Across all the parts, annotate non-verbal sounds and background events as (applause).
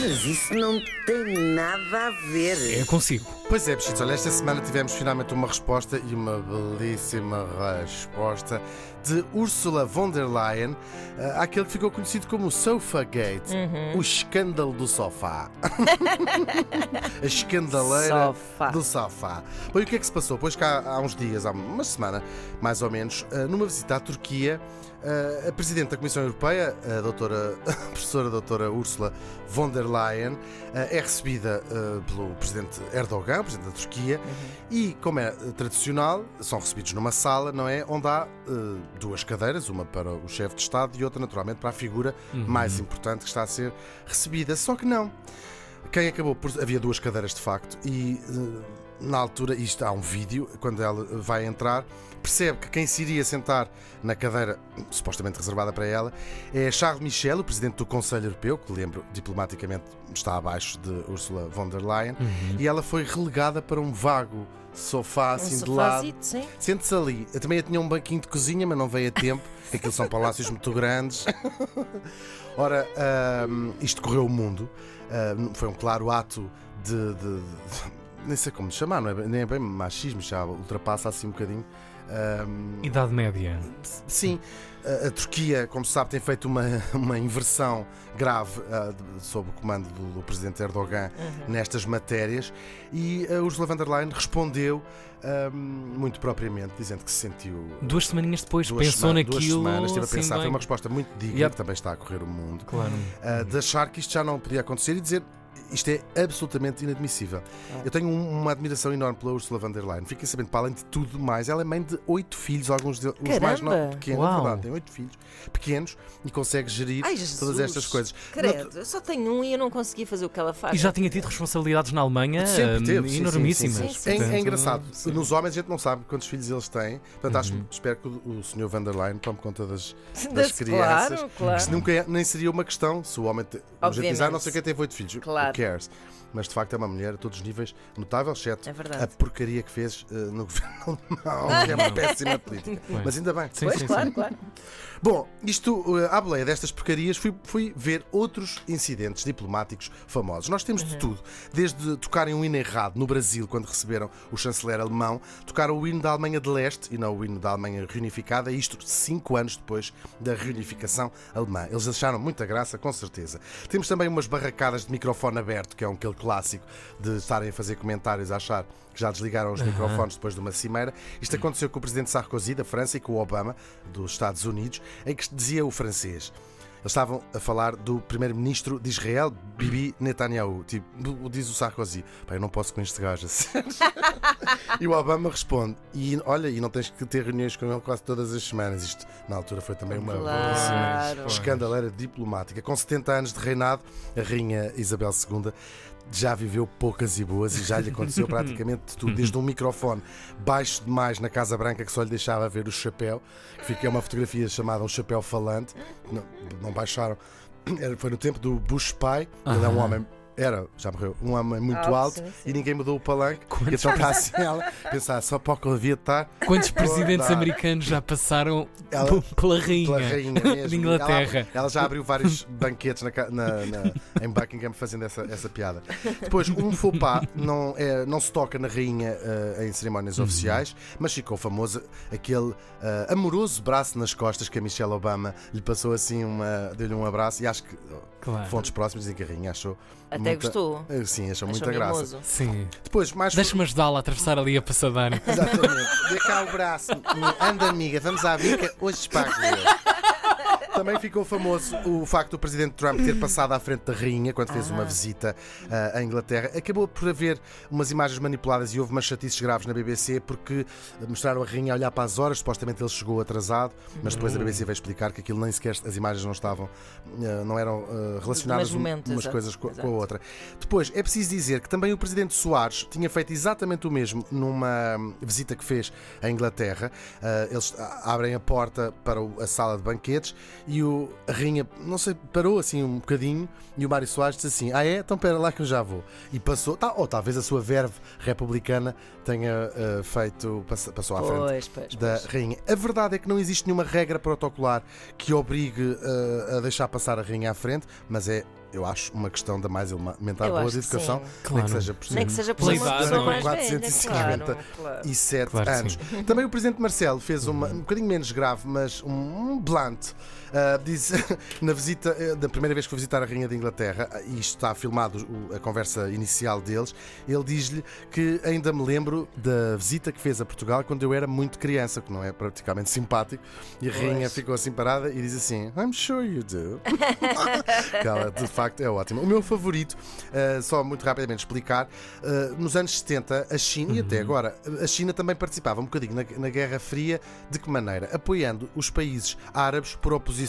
Mas isso não tem nada a ver. É consigo. Pois é, bichitos, olha, esta semana tivemos finalmente uma resposta e uma belíssima resposta de Ursula von der Leyen eh, àquele que ficou conhecido como o Sofagate, o escândalo do sofá. (laughs) A escandaleira Sofá. do sofá. Bem, o que é que se passou? Pois cá há uns dias, há uma semana, mais ou menos, eh, numa visita à Turquia, eh, a Presidente da Comissão Europeia, a, doutora, (laughs) a professora doutora Ursula von der Leyen, é recebida pelo Presidente Erdogan, Presidente da Turquia, e, como é eh, tradicional, são recebidos numa sala, não é? Onde há eh, duas cadeiras, uma para o chefe de Estado e outra, naturalmente, para a figura mais importante que está a ser recebida. Só que não. Quem acabou por. Havia duas cadeiras de facto, e eh, na altura, isto há um vídeo, quando ela vai entrar, percebe que quem se iria sentar na cadeira supostamente reservada para ela é Charles Michel, o presidente do Conselho Europeu, que lembro diplomaticamente está abaixo de Ursula von der Leyen, e ela foi relegada para um vago sofá Um assim de lado. Sente-se ali. Eu também tinha um banquinho de cozinha, mas não veio a tempo. (laughs) Aquilo são palácios muito grandes. (laughs) Ora, ahm, isto correu o mundo. Foi um claro ato de, de- de- Nem sei como chamar, não é, nem é bem machismo, já ultrapassa assim um bocadinho. Ahm, Idade média. Sim, a, a Turquia, como se sabe, tem feito uma, (laughs) uma inversão grave de- sob o comando do, do presidente Erdogan nestas matérias e a Ursula von der Leyen respondeu ah, muito propriamente, dizendo que se sentiu. Duas semaninhas depois duas pensou sema- naquilo. Duas semanas, estive a pensar, bem. foi uma resposta muito digna, Yep. que também está a correr o mundo, Claro. ah, de achar que isto já não podia acontecer e dizer. Isto é absolutamente inadmissível. Eu tenho um- uma admiração enorme pela Ursula von der Leyen. Fiquem sabendo, para além de tudo mais, ela é mãe de oito filhos, alguns deles os mais novos, pequenos, Uau! é verdade, tem oito filhos pequenos e consegue gerir Ai, todas estas coisas. Credo, eu só tenho um e eu não consegui fazer o que ela faz. E já tinha tido responsabilidades na Alemanha Sempre hum, teve, sim, sim, enormíssimas. sim, sim. É, é engraçado. sim. Nos homens a gente não sabe quantos filhos eles têm. Portanto, acho, Uhum. espero que o, o Sr. Van der Leyen tome conta das, das Das- crianças. Claro, claro. Isso nunca é- nem seria uma questão se o homem. Te, ah, não sei quem teve oito filhos. Claro. Who cares? Mas de facto é uma mulher a todos os níveis notável, exceto É a porcaria que fez eh, no (laughs) governo alemão, (laughs) que é uma péssima política. Pois. Mas ainda bem. Sim, Pois, sim, claro, sim. claro. Bom, isto, eh, à boleia destas porcarias, fui, fui ver outros incidentes diplomáticos famosos. Nós temos de tudo. Desde tocarem um hino errado no Brasil, quando receberam o chanceler alemão, tocaram o hino da Alemanha de Leste e não o hino da Alemanha reunificada, isto cinco anos depois da reunificação alemã. Eles acharam muita graça, com certeza. Temos também umas barracadas de microfone aberto, que é um aquele clássico de estarem a fazer comentários a achar que já desligaram os microfones depois de uma cimeira. Isto aconteceu com o presidente Sarkozy da França e com o Obama dos Estados Unidos, em que dizia o francês. Eles estavam a falar do primeiro-ministro de Israel, Bibi Netanyahu. Tipo, diz o Sarkozy: Pá, eu não posso com este gajo. a (laughs) sério." e o Obama responde: e, Olha, e não tens que ter reuniões com ele quase todas as semanas. Isto, na altura, foi também uma Claro. escandaleira diplomática. Com 70 anos de reinado, a rainha Isabel II já viveu poucas e boas e já lhe aconteceu (laughs) praticamente de tudo, desde um microfone baixo demais na Casa Branca que só lhe deixava ver o chapéu, que fica uma fotografia chamada um chapéu falante, não, não baixaram. Era- Foi no tempo do Bush pai, ele é um homem. Era, já morreu, um homem muito Alto, alto sim, sim. e ninguém mudou o palanque. E então está assim ela, pensar só para o que eu devia estar Quantos presidentes americanos já passaram Ela- p- pela rainha, pela rainha (laughs) mesmo. de Inglaterra? Ela, ela já abriu vários banquetes na ca- na- na- em Buckingham fazendo essa, essa piada. Depois, um faux pas não, é, não se toca na rainha eh, em cerimónias Uhum. oficiais, mas ficou famoso aquele eh, amoroso braço nas costas que a Michelle Obama lhe passou assim, uma, deu-lhe um abraço e acho que oh, Claro. fontes próximas dizem que a rainha achou. Até muita- gostou. eh, Sim, achou, Achou muita graça. mimoso. Sim. Depois, mais Deixa-me ajudá-la a atravessar ali a passadeira. Exatamente. Dê cá o braço. Anda, amiga, vamos à bica. Hoje pago eu. Também ficou famoso o facto do Presidente Trump ter passado à frente da rainha quando fez uma visita ah, à Inglaterra. Acabou por haver umas imagens manipuladas e houve umas chatices graves na BBC porque mostraram a rainha a olhar para as horas. Supostamente ele chegou atrasado, mas depois a BBC veio explicar que aquilo nem sequer as imagens não estavam, ah, não eram ah, relacionadas momento, umas exato, coisas co- com, a outra. Depois, é preciso dizer que também o Presidente Soares tinha feito exatamente o mesmo numa hum, visita que fez à Inglaterra. Ah, eles abrem a porta para a sala de banquetes e o, a rainha, não sei, parou assim um bocadinho e o Mário Soares disse assim: Ah, é? Então espera lá que eu já vou. E passou, tá, ou talvez a sua verve republicana tenha ah, feito, pass- passou à frente Pois, pois, da pois. rainha. A verdade é que não existe nenhuma regra protocolar que obrigue uh, a deixar passar a rainha à frente, mas é eu acho, uma questão da mais elementar Eu boa de educação, sim. nem Claro. que seja por Nem que seja por uma Pela idade, pessoa não é? mais velha, 450 claro, claro. e 7 Claro que anos. Também o Presidente Marcelo fez uma, um bocadinho menos grave, mas um, um blunt. Ah, diz (laughs) na visita, eh, da primeira vez que foi visitar a Rainha de Inglaterra, ah, e isto está filmado, a conversa inicial deles, ele diz-lhe que ainda me lembro da visita que fez a Portugal quando eu era muito criança, que não é praticamente simpático, e a Rainha Pois. ficou assim parada e diz assim: I'm sure you do. (laughs) ela de facto é ótima. O meu favorito, uh, só muito rapidamente explicar, uh, nos anos 70, a China, e até agora, a China também participava um bocadinho na, na Guerra Fria. De que maneira? Apoiando os países árabes por oposição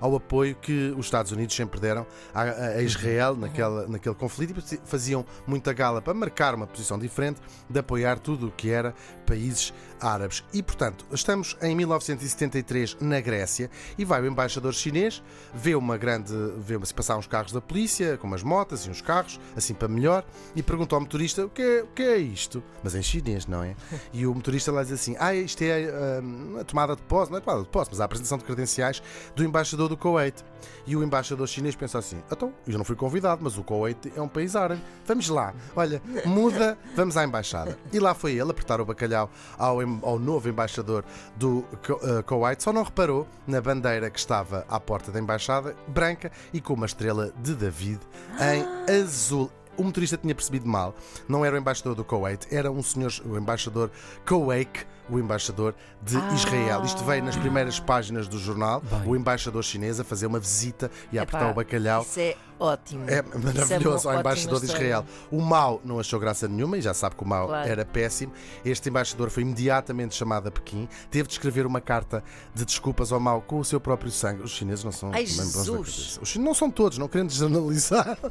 ao apoio que os Estados Unidos sempre deram a, a Israel naquela, naquele conflito e faziam muita gala para marcar uma posição diferente de apoiar tudo o que era países árabes. E, portanto, estamos em 1973 na Grécia e vai o embaixador chinês, vê uma grande. vê-se passar uns carros da polícia, com umas motas e uns carros, assim para melhor, e pergunta ao motorista o que é, o que é isto? Mas em chinês, não é? (laughs) E o motorista lá diz assim: Ah, isto é ah, a tomada de posse, não é tomada de posse, mas a apresentação de credenciais do embaixador do Kuwait. E o embaixador chinês pensa assim: então, eu não fui convidado, mas o Kuwait é um país árabe. Vamos lá, olha, muda, vamos à embaixada. E lá foi ele apertar o bacalhau ao, ao novo embaixador do eh, Kuwait. Só não reparou na bandeira que estava à porta da embaixada, branca e com uma estrela de David em azul. O motorista tinha percebido mal. Não era o embaixador do Kuwait, era um senhor, o embaixador Kuwait, o embaixador de Israel. Isto veio nas primeiras páginas do jornal. Bem. O embaixador chinês a fazer uma visita e a Epá, apertar o bacalhau. Isso é ótimo. É Isso maravilhoso uma ao embaixador de Israel. O Mao não achou graça nenhuma e já sabe que o Mao Claro. era péssimo. Este embaixador foi imediatamente chamado a Pequim, teve de escrever uma carta de desculpas ao Mao com o seu próprio sangue. Os chineses não são Ai, bons Jesus. Os chineses não são todos, não querendo generalizar. (laughs)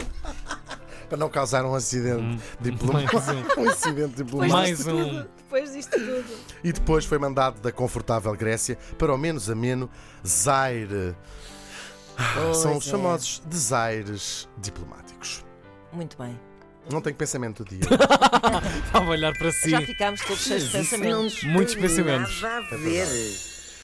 Para não causar (laughs) um acidente diplomático. mais um. um incidente diplomático. Mais um. Depois disto tudo. E depois foi mandado da confortável Grécia para o menos ameno Zaire. Ah, São os Pois é. famosos desaires diplomáticos. Muito bem. Não tenho pensamento do dia. (laughs) Estava a olhar para si. Já ficámos todos cheios de pensamentos. Muitos pensamentos. Nada a ver.